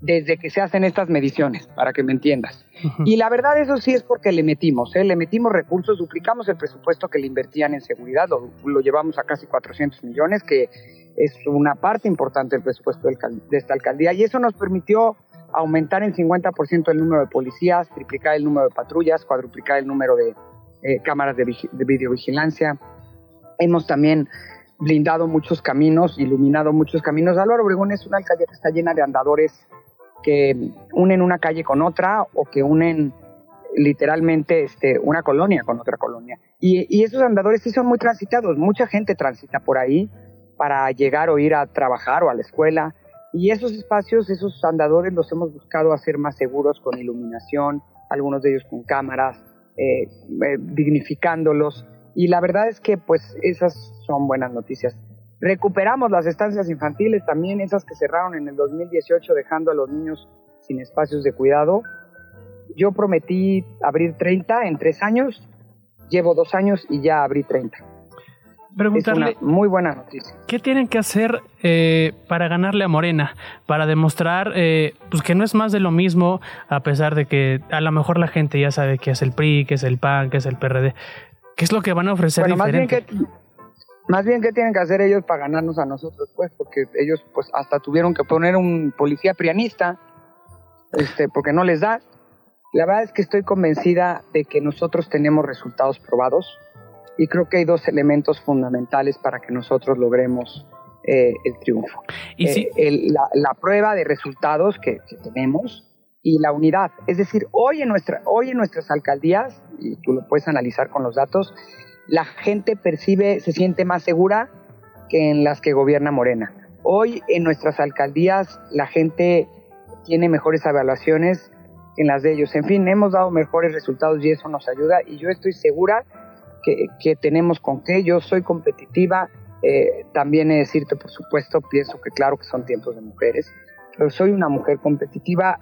desde que se hacen estas mediciones, para que me entiendas. Y la verdad eso sí es porque le metimos, ¿eh? le metimos recursos, duplicamos el presupuesto que le invertían en seguridad, lo, lo llevamos a casi 400 millones, que es una parte importante del presupuesto de esta alcaldía, y eso nos permitió aumentar en 50% el número de policías, triplicar el número de patrullas, cuadruplicar el número de eh, cámaras de, de videovigilancia. Hemos también blindado muchos caminos, iluminado muchos caminos. Álvaro Obregón es una alcaldía que está llena de andadores que unen una calle con otra o que unen literalmente este, una colonia con otra colonia. Y, y, esos andadores sí son muy transitados, mucha gente transita por ahí para llegar o ir a trabajar o a la escuela. Y esos espacios, esos andadores los hemos buscado hacer más seguros con iluminación, algunos de ellos con cámaras, eh, eh, dignificándolos. Y la verdad es que pues esas son buenas noticias. Recuperamos las estancias infantiles también, esas que cerraron en el 2018 dejando a los niños sin espacios de cuidado. Yo prometí abrir 30 en tres años, llevo dos años y ya abrí 30. Preguntarle, es una muy buena noticia. ¿Qué tienen que hacer eh, para ganarle a Morena? Para demostrar eh, pues que no es más de lo mismo, a pesar de que a lo mejor la gente ya sabe que es el PRI, que es el PAN, que es el PRD. ¿Qué es lo que van a ofrecer bueno, diferente? Más bien, que, más bien, ¿qué tienen que hacer ellos para ganarnos a nosotros? Pues, porque ellos pues hasta tuvieron que poner un policía prianista, este, porque no les da. La verdad es que estoy convencida de que nosotros tenemos resultados probados y creo que hay dos elementos fundamentales para que nosotros logremos eh, el triunfo. ¿Y si? eh, el, la, la, prueba de resultados que, que, tenemos y la unidad. Es decir, hoy en, nuestra, hoy en nuestras alcaldías, y tú lo puedes analizar con los datos, la gente percibe, se siente más segura que en las que gobierna Morena. Hoy en nuestras alcaldías la gente tiene mejores evaluaciones que en las de ellos. En fin, hemos dado mejores resultados y eso nos ayuda y yo estoy segura que, tenemos con qué. Yo soy competitiva, eh, también he de decirte, por supuesto, pienso que claro que son tiempos de mujeres, pero soy una mujer competitiva,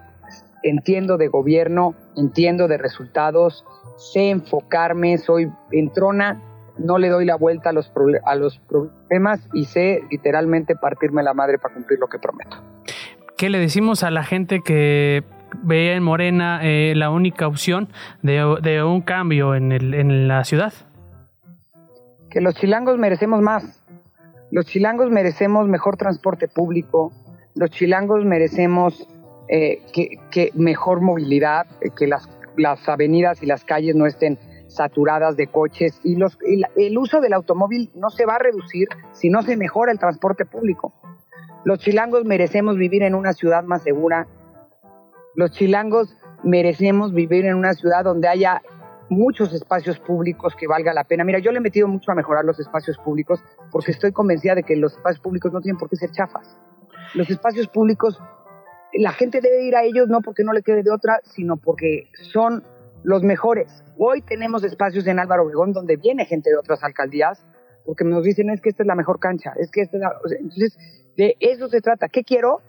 entiendo de gobierno, entiendo de resultados, sé enfocarme, soy entrona, no le doy la vuelta a los problemas y sé literalmente partirme la madre para cumplir lo que prometo. ¿Qué le decimos a la gente que ve en Morena eh, la única opción de, un cambio en, el, en la ciudad? Que los chilangos merecemos más. Los chilangos merecemos mejor transporte público. Los chilangos merecemos eh, que, que, mejor movilidad, eh, que las, las avenidas y las calles no estén saturadas de coches y los, el, el uso del automóvil no se va a reducir si no se mejora el transporte público. Los chilangos merecemos vivir en una ciudad más segura. Los chilangos merecemos vivir en una ciudad donde haya muchos espacios públicos que valga la pena. Mira, yo le he metido mucho a mejorar los espacios públicos porque estoy convencida de que los espacios públicos no tienen por qué ser chafas. Los espacios públicos, la gente debe ir a ellos no porque no le quede de otra, sino porque son los mejores. Hoy tenemos espacios en Álvaro Obregón donde viene gente de otras alcaldías porque nos dicen es que esta es la mejor cancha, es que esta es la... Entonces, de eso se trata. ¿Qué quiero?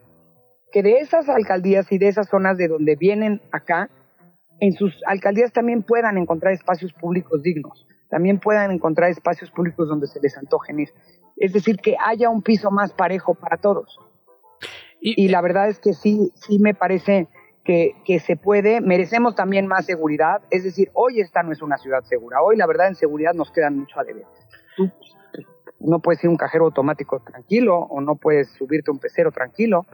Que de esas alcaldías y de esas zonas de donde vienen acá, en sus alcaldías también puedan encontrar espacios públicos dignos, también puedan encontrar espacios públicos donde se les antojen ir. Es decir, que haya un piso más parejo para todos. Y, y la verdad es que sí, sí me parece que, que, se puede, merecemos también más seguridad, es decir, hoy esta no es una ciudad segura, hoy la verdad en seguridad nos quedan mucho a deber. Tú no puedes ir a un cajero automático tranquilo o no puedes subirte a un pecero tranquilo.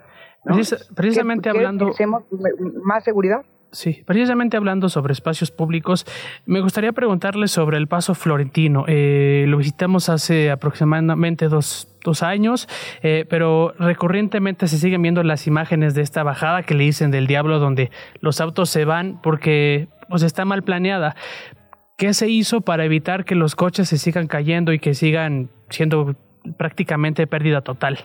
¿no? Precis precisamente ¿Qué, hablando... ¿Qué ¿Más seguridad? Sí, precisamente hablando sobre espacios públicos, me gustaría preguntarle sobre el Paso Florentino. Eh, lo visitamos hace aproximadamente dos, dos años, eh, pero recurrentemente se siguen viendo las imágenes de esta bajada que le dicen del diablo, donde los autos se van porque pues, está mal planeada. ¿Qué se hizo para evitar que los coches se sigan cayendo y que sigan siendo prácticamente pérdida total?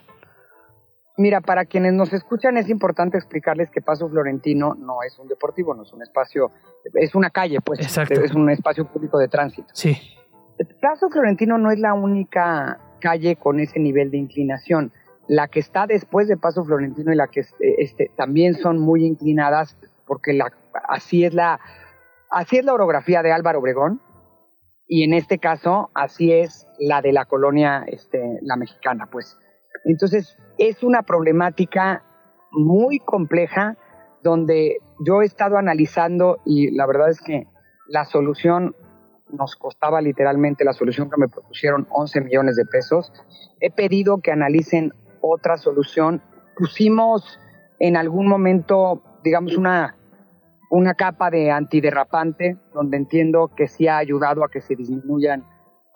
Mira, para quienes nos escuchan es importante explicarles que Paso Florentino no es un deportivo, no es un espacio, es una calle, pues, Exacto. es un espacio público de tránsito. Sí. Paso Florentino no es la única calle con ese nivel de inclinación. La que está después de Paso Florentino y la que este, también son muy inclinadas, porque la, así es la, así es la orografía de Álvaro Obregón, y en este caso así es la de la colonia, este, la mexicana, pues. Entonces, es una problemática muy compleja donde yo he estado analizando y la verdad es que la solución nos costaba literalmente, la solución que me propusieron 11 millones de pesos. He pedido que analicen otra solución. Pusimos en algún momento digamos, una, una capa de antiderrapante, donde entiendo que sí ha ayudado a que se disminuyan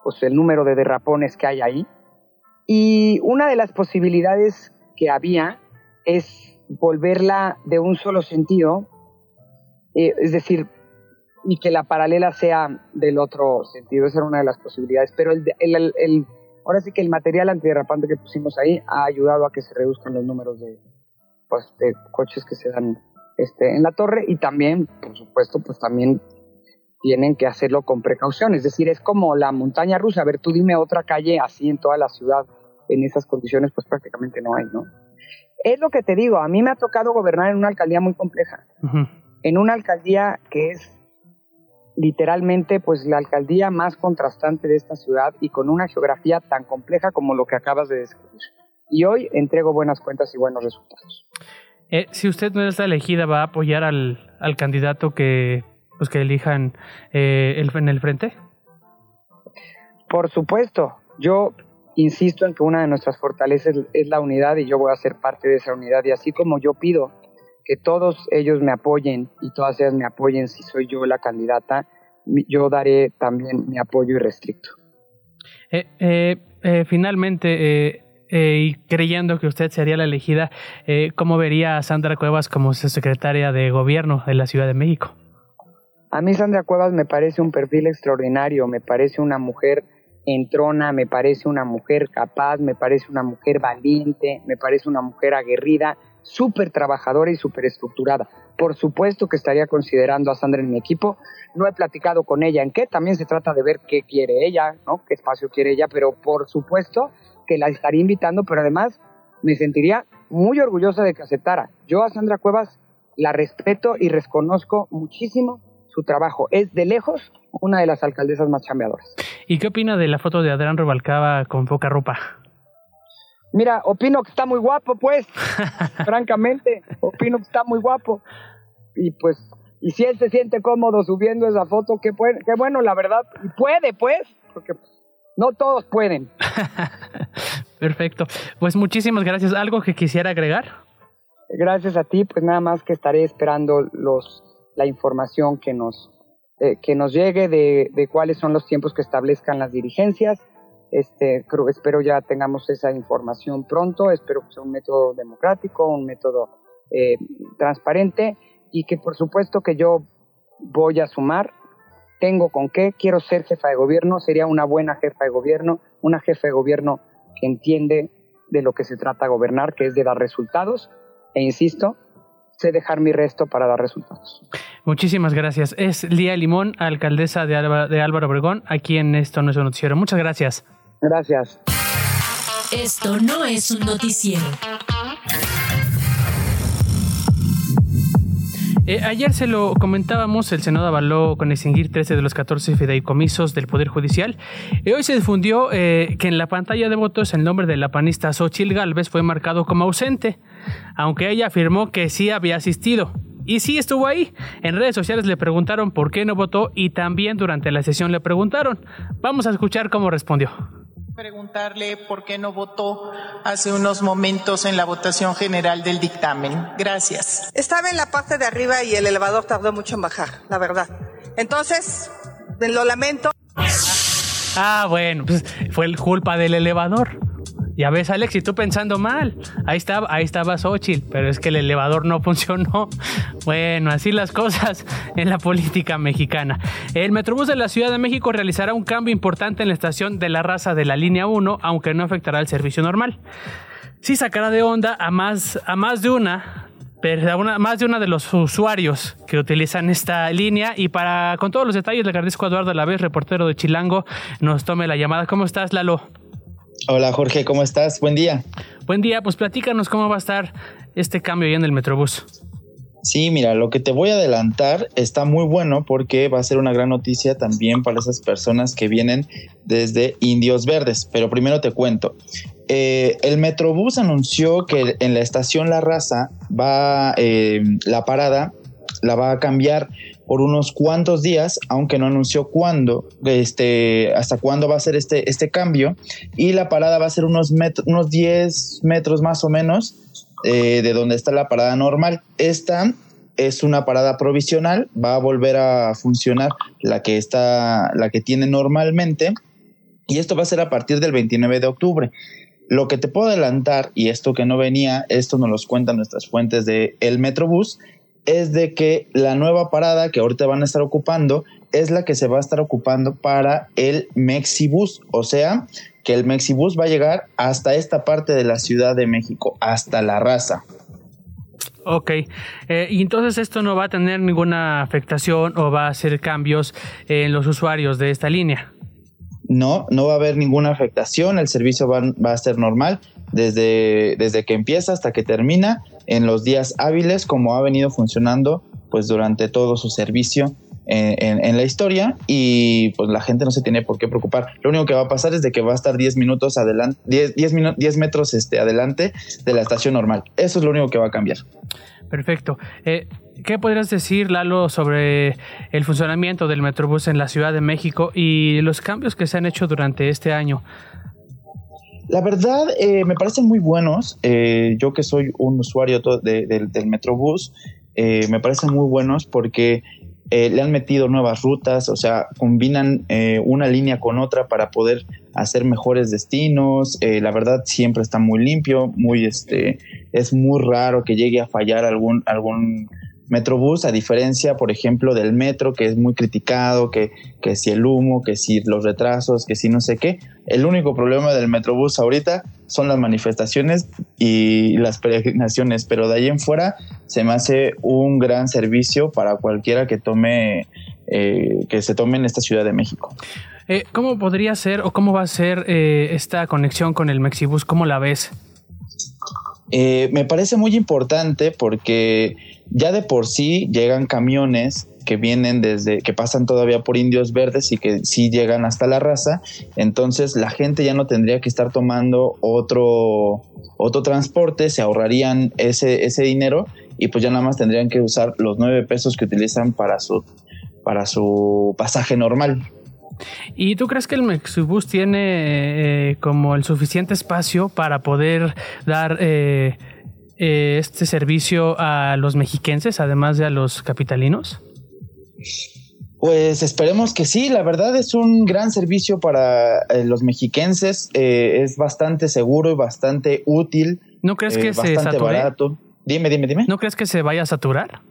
pues, el número de derrapones que hay ahí. Y una de las posibilidades que había es volverla de un solo sentido, eh, es decir, y que la paralela sea del otro sentido. Esa era una de las posibilidades. Pero ahora sí que el material antiderrapante que pusimos ahí ha ayudado a que se reduzcan los números de, pues, de coches que se dan este, en la torre y también, por supuesto, pues también tienen que hacerlo con precaución. Es decir, es como la montaña rusa. A ver, tú dime otra calle así en toda la ciudad, en esas condiciones, pues prácticamente no hay, ¿no? Es lo que te digo, a mí me ha tocado gobernar en una alcaldía muy compleja. En una alcaldía que es literalmente pues la alcaldía más contrastante de esta ciudad y con una geografía tan compleja como lo que acabas de describir. Y hoy entrego buenas cuentas y buenos resultados. Eh, si usted no está elegida, ¿va a apoyar al, al candidato que, pues, que elijan eh, el, en el frente? Por supuesto. Yo insisto en que una de nuestras fortalezas es la unidad y yo voy a ser parte de esa unidad. Y así como yo pido que todos ellos me apoyen y todas ellas me apoyen si soy yo la candidata, yo daré también mi apoyo irrestricto. Eh, eh, eh, finalmente, y creyendo que usted sería la elegida, ¿cómo vería a Sandra Cuevas como secretaria de gobierno de la Ciudad de México? A mí Sandra Cuevas me parece un perfil extraordinario, me parece una mujer entrona, me parece una mujer capaz, me parece una mujer valiente, me parece una mujer aguerrida, súper trabajadora y súper estructurada. Por supuesto que estaría considerando a Sandra en mi equipo. No he platicado con ella en qué, también se trata de ver qué quiere ella, ¿no? qué espacio quiere ella, pero por supuesto que la estaría invitando, pero además me sentiría muy orgullosa de que aceptara. Yo a Sandra Cuevas la respeto y reconozco muchísimo su trabajo. Es de lejos una de las alcaldesas más chambeadoras. ¿Y qué opina de la foto de Adrián Rubalcaba con poca ropa? Mira, opino que está muy guapo, pues. Francamente, opino que está muy guapo. Y pues, y si él se siente cómodo subiendo esa foto, qué, qué bueno, la verdad. Y puede, pues, porque no todos pueden. Perfecto. Pues muchísimas gracias. ¿Algo que quisiera agregar? Gracias a ti, pues nada más que estaré esperando los, la información que nos, eh, que nos llegue de, de cuáles son los tiempos que establezcan las dirigencias este, espero ya tengamos esa información pronto, espero que sea un método democrático, un método eh, transparente y que por supuesto que yo voy a sumar, tengo con qué, quiero ser jefa de gobierno, sería una buena jefa de gobierno, una jefa de gobierno que entiende de lo que se trata gobernar, que es de dar resultados, e insisto, sé dejar mi resto para dar resultados. Muchísimas gracias. Es Lía Limón, alcaldesa de, de Álvaro Obregón, aquí en Esto No es un Noticiero. Muchas gracias. Gracias. Esto no es un noticiero. Eh, ayer se lo comentábamos, el Senado avaló con extinguir 13 de los 14 fideicomisos del Poder Judicial. Y hoy se difundió eh, que en la pantalla de votos el nombre de la panista Xochil Gálvez fue marcado como ausente, aunque ella afirmó que sí había asistido. Y sí estuvo ahí. En redes sociales le preguntaron por qué no votó y también durante la sesión le preguntaron. Vamos a escuchar cómo respondió preguntarle por qué no votó hace unos momentos en la votación general del dictamen. Gracias. Estaba en la parte de arriba y el elevador tardó mucho en bajar, la verdad. Entonces, lo lamento. Ah, bueno, pues fue culpa del elevador. Ya ves, Alex, y tú pensando mal. Ahí estaba, ahí estaba Xochitl, pero es que el elevador no funcionó. Bueno, así las cosas en la política mexicana. El Metrobús de la Ciudad de México realizará un cambio importante en la estación de la raza de la línea 1, aunque no afectará el servicio normal. Sí sacará de onda a más, a más de una pero una, más de uno de los usuarios que utilizan esta línea. Y para con todos los detalles, le agradezco a Eduardo vez reportero de Chilango, nos tome la llamada. ¿Cómo estás, Lalo? Hola Jorge, ¿cómo estás? Buen día. Buen día, pues platícanos cómo va a estar este cambio ahí en el Metrobús. Sí, mira, lo que te voy a adelantar está muy bueno porque va a ser una gran noticia también para esas personas que vienen desde Indios Verdes. Pero primero te cuento. Eh, el Metrobús anunció que en la estación La Raza va eh, la parada, la va a cambiar por unos cuantos días, aunque no anunció cuándo, este, hasta cuándo va a ser este, este cambio. Y la parada va a ser unos, unos 10 metros más o menos eh, de donde está la parada normal. Esta es una parada provisional, va a volver a funcionar la que está, la que tiene normalmente, y esto va a ser a partir del 29 de octubre. Lo que te puedo adelantar, y esto que no venía, esto nos lo cuentan nuestras fuentes de el Metrobús, es de que la nueva parada que ahorita van a estar ocupando es la que se va a estar ocupando para el Mexibus, o sea, que el Mexibus va a llegar hasta esta parte de la Ciudad de México, hasta la raza. Ok, eh, y entonces esto no va a tener ninguna afectación o va a hacer cambios en los usuarios de esta línea. No, no va a haber ninguna afectación, el servicio va, va a ser normal desde, desde que empieza hasta que termina en los días hábiles como ha venido funcionando pues durante todo su servicio en, la historia y pues la gente no se tiene por qué preocupar. Lo único que va a pasar es de que va a estar 10 minutos adelante, 10, 10, metros este, adelante de la estación normal. Eso es lo único que va a cambiar. Perfecto. Eh, ¿Qué podrías decir, Lalo, sobre el funcionamiento del Metrobús en la Ciudad de México y los cambios que se han hecho durante este año? La verdad, eh, me parecen muy buenos. Eh, yo que soy un usuario del Metrobús, me parecen muy buenos porque eh, le han metido nuevas rutas, o sea, combinan eh, una línea con otra para poder hacer mejores destinos. Eh, la verdad siempre está muy limpio, muy este, es muy raro que llegue a fallar algún algún Metrobús, a diferencia, por ejemplo, del metro, que es muy criticado, que, que si el humo, que si los retrasos, que si no sé qué. El único problema del Metrobús ahorita son las manifestaciones y las peregrinaciones, pero de ahí en fuera se me hace un gran servicio para cualquiera que tome, eh, que se tome en esta Ciudad de México. Eh, ¿Cómo podría ser o cómo va a ser eh, esta conexión con el Mexibus? ¿Cómo la ves? Me parece muy importante porque ya de por sí llegan camiones que vienen desde, que pasan todavía por indios verdes y que sí llegan hasta la raza, entonces la gente ya no tendría que estar tomando otro, otro transporte, se ahorrarían ese, ese dinero y pues ya nada más tendrían que usar los nueve pesos que utilizan para su, para su pasaje normal. ¿Y tú crees que el Mexibus tiene eh, como el suficiente espacio para poder dar eh, eh, este servicio a los mexiquenses, además de a los capitalinos? Pues esperemos que sí, la verdad es un gran servicio para eh, los mexiquenses, eh, es bastante seguro y bastante útil. ¿No crees que se sature? barato. Dime, dime, dime. ¿No crees que se vaya a saturar?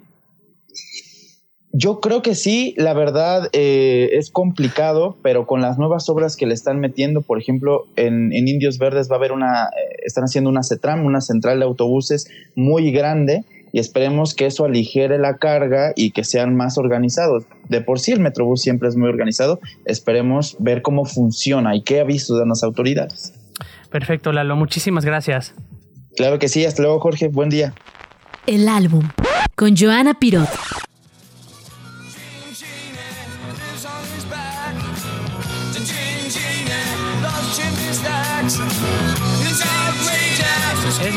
Yo creo que sí, la verdad eh, es complicado, pero con las nuevas obras que le están metiendo, por ejemplo, en, Indios Verdes va a haber una, eh, están haciendo una CETRAM, una central de autobuses muy grande y esperemos que eso aligere la carga y que sean más organizados. De por sí el Metrobús siempre es muy organizado, esperemos ver cómo funciona y qué avisos dan las autoridades. Perfecto, Lalo, muchísimas gracias. Claro que sí, hasta luego Jorge, buen día. El álbum con Joana Pirot.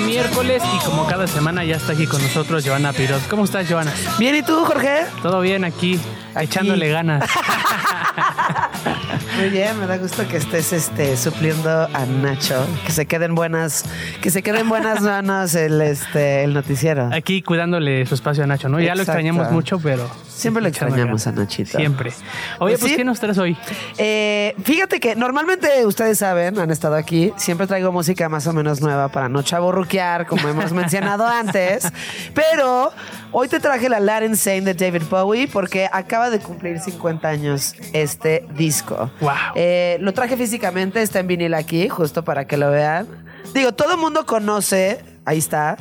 Miércoles y como cada semana ya está aquí con nosotros Joana Pirot. ¿Cómo estás, Joana? Bien, ¿y tú, Jorge? Todo bien aquí, echándole ganas. Muy bien, me da gusto que estés este, supliendo a Nacho, que se queden buenas, que se queden buenas manos el, este, el noticiero. Aquí cuidándole su espacio a Nacho, ¿no? Ya lo extrañamos mucho, pero Siempre lo extrañamos a Nachito. Siempre. Oye, pues, pues ¿qué nos traes hoy? Eh, fíjate que normalmente ustedes saben, han estado aquí, siempre traigo música más o menos nueva para no chaborruquear, como hemos mencionado antes. Pero hoy te traje la Latin Insane de David Bowie porque acaba de cumplir 50 años este disco. Wow. Eh, lo traje físicamente, está en vinil aquí, justo para que lo vean. Digo, todo el mundo conoce, ahí está.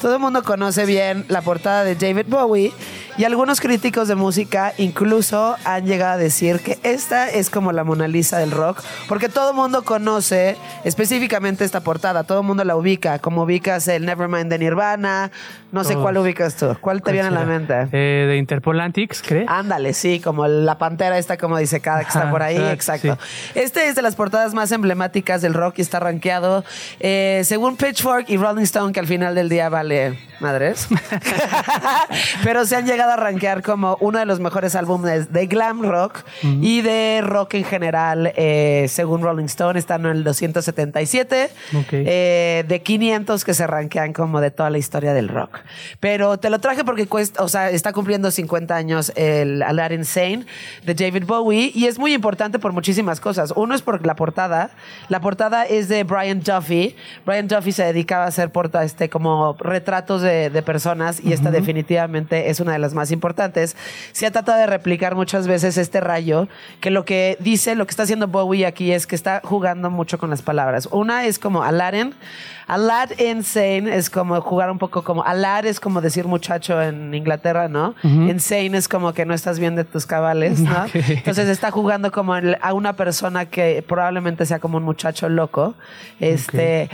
Todo el mundo conoce bien la portada de David Bowie y algunos críticos de música incluso han llegado a decir que esta es como la Mona Lisa del rock, porque todo el mundo conoce específicamente esta portada, todo el mundo la ubica, como ubicas el Nevermind de Nirvana, no sé cuál ubicas tú, ¿cuál te viene a la mente? Eh, de Interpol Antics, ¿crees? Ándale, sí, como la pantera esta, como dice cada que está por ahí, exacto. Este es de las portadas más emblemáticas del rock y está rankeado eh, según Pitchfork y Rolling Stone, que al final del día vale madres. Pero se han llegado a rankear como uno de los mejores álbumes de glam rock y de rock en general, eh, según Rolling Stone, están en el 277 eh, de 500 que se rankean como de toda la historia del rock. Pero te lo traje porque cuesta, o sea, está cumpliendo 50 años el Aladdin Insane de David Bowie y es muy importante por muchísimas cosas. Uno es por la portada. La portada es de Brian Duffy. Brian Duffy se dedicaba a hacer porta, este, como retratos de, de personas y esta definitivamente es una de las más importantes. Se ha tratado de replicar muchas veces este rayo, que lo que dice, lo que está haciendo Bowie aquí es que está jugando mucho con las palabras. Una es como Aladdin. Alad insane es como jugar un poco como Alad es como decir muchacho en Inglaterra, ¿no? Insane es como que no estás bien de tus cabales, ¿no? Entonces está jugando como a una persona que probablemente sea como un muchacho loco. Este.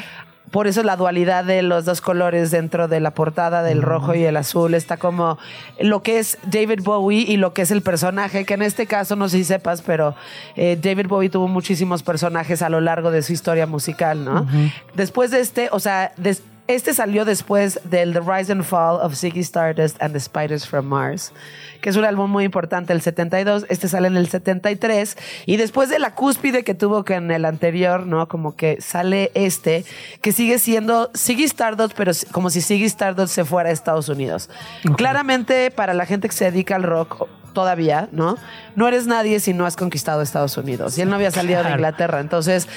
Por eso la dualidad de los dos colores dentro de la portada del rojo y el azul está como lo que es David Bowie y lo que es el personaje, que en este caso no sé si sepas, pero eh, David Bowie tuvo muchísimos personajes a lo largo de su historia musical, ¿no? Después de este, o sea, des- este salió después del The Rise and Fall of Ziggy Stardust and the Spiders from Mars, que es un álbum muy importante, el 72. Este sale en el 73. Y después de la cúspide que tuvo que en el anterior, ¿no? Como que sale este, que sigue siendo Ziggy Stardust, pero como si Ziggy Stardust se fuera a Estados Unidos. Claramente, para la gente que se dedica al rock, todavía, ¿no? No eres nadie si no has conquistado Estados Unidos. Y él no había salido de. Inglaterra. Entonces,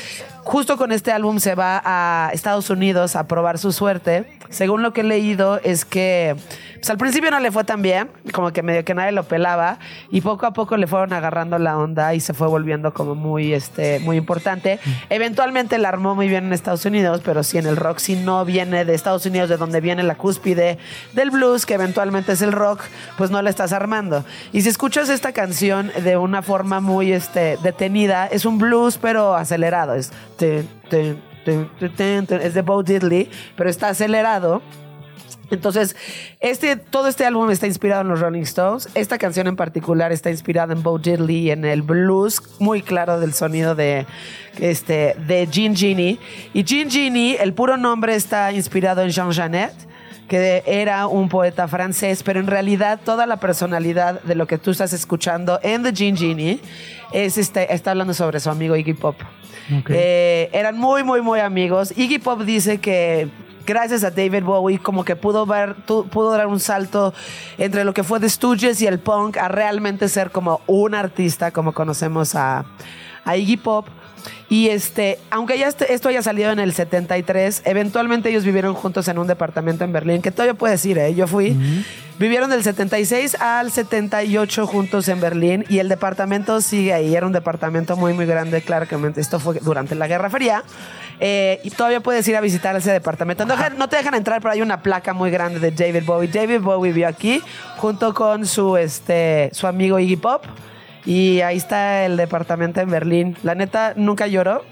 justo con este álbum se va a Estados Unidos a probar su suerte. Según lo que he leído, es que pues, al principio no le fue tan bien, como que medio que nadie lo pelaba, y poco a poco le fueron agarrando la onda y se fue volviendo como muy, este, muy importante. Eventualmente la armó muy bien en Estados Unidos, pero si en el rock si no viene de Estados Unidos, de donde viene la cúspide del blues, que eventualmente es el rock, pues no la estás armando. Y si escuchas esta canción de una forma muy este, detenida, es un blues pero acelerado. Es, de Bo Diddley, pero está acelerado. Entonces, este, todo este álbum está inspirado en los Rolling Stones. Esta canción en particular está inspirada en Bo Diddley en el blues muy claro del sonido de, este, de Jean Genie. Y Jean Genie, el puro nombre está inspirado en Jean Genet que era un poeta francés, pero en realidad toda la personalidad de lo que tú estás escuchando en The Jean Genie es este, está hablando sobre su amigo Iggy Pop. Eh, eran muy, muy, muy amigos. Iggy Pop dice que gracias a David Bowie como que pudo ver, pudo dar un salto entre lo que fue The Stooges y el punk a realmente ser como un artista como conocemos a, a Iggy Pop. Y este, aunque ya este- esto haya salido en el 73, eventualmente ellos vivieron juntos en un departamento en Berlín, que todavía puedes ir, ¿eh? Yo fui. Vivieron del 76 al 78 juntos en Berlín y el departamento sigue ahí. Era un departamento muy, muy grande, claramente. Esto fue durante la Guerra Fría. Eh, y todavía puedes ir a visitar ese departamento. No, no te dejan entrar, pero hay una placa muy grande de David Bowie. David Bowie vivió aquí junto con su, este, su amigo Iggy Pop. Y ahí está el departamento en Berlín. La neta, nunca lloró.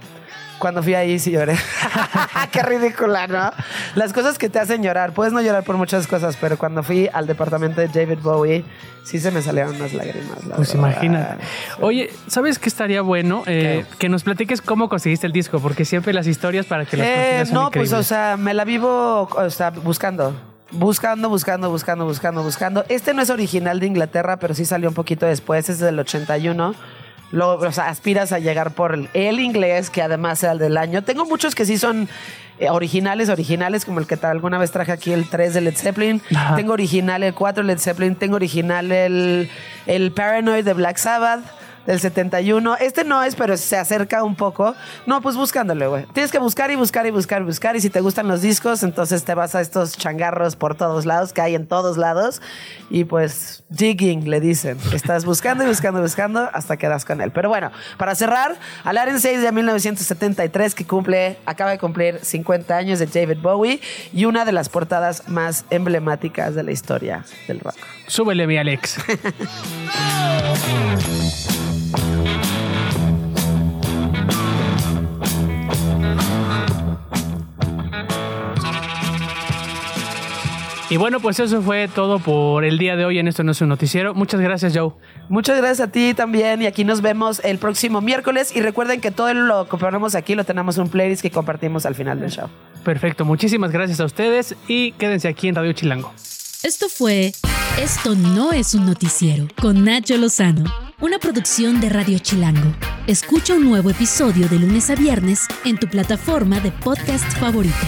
Cuando fui ahí sí lloré. Qué ridícula, ¿no? Las cosas que te hacen llorar. Puedes no llorar por muchas cosas, pero cuando fui al departamento de David Bowie, sí se me salieron unas lágrimas. la Pues verdad. imagínate. Oye, ¿sabes qué estaría bueno? Eh, que nos platiques cómo conseguiste el disco, porque siempre las historias para que las Eh, son no, pues, o sea, me la vivo, o sea, buscando. Buscando, buscando, buscando, buscando, buscando. Este no es original de Inglaterra, pero sí salió un poquito después, es del 81. Lo, o sea, aspiras a llegar por el, el inglés, que además sea el del año. Tengo muchos que sí son eh, originales, originales, como el que tal, alguna vez traje aquí el 3 de Led Zeppelin. Ajá. Tengo original el 4 de Led Zeppelin. Tengo original el, el Paranoid de Black Sabbath del 71. Este no es, pero se acerca un poco. No, pues buscándole, güey. Tienes que buscar y buscar y buscar y buscar. Y si te gustan los discos, entonces te vas a estos changarros por todos lados, que hay en todos lados. Y pues, digging, le dicen. Estás buscando y buscando y buscando hasta que das con él. Pero bueno, para cerrar, Aladdin 6 de 1973, que cumple, acaba de cumplir 50 años de David Bowie y una de las portadas más emblemáticas de la historia del rock. Súbele, mi Alex. Y bueno, pues eso fue todo por el día de hoy en Esto No es un Noticiero. Muchas gracias, Joe. Muchas gracias a ti también y aquí nos vemos el próximo miércoles y recuerden que todo lo que ponemos aquí lo tenemos en un playlist que compartimos al final del show. Perfecto, muchísimas gracias a ustedes y quédense aquí en Radio Chilango. Esto fue Esto no es un noticiero con Nacho Lozano, una producción de Radio Chilango. Escucha un nuevo episodio de lunes a viernes en tu plataforma de podcast favorita.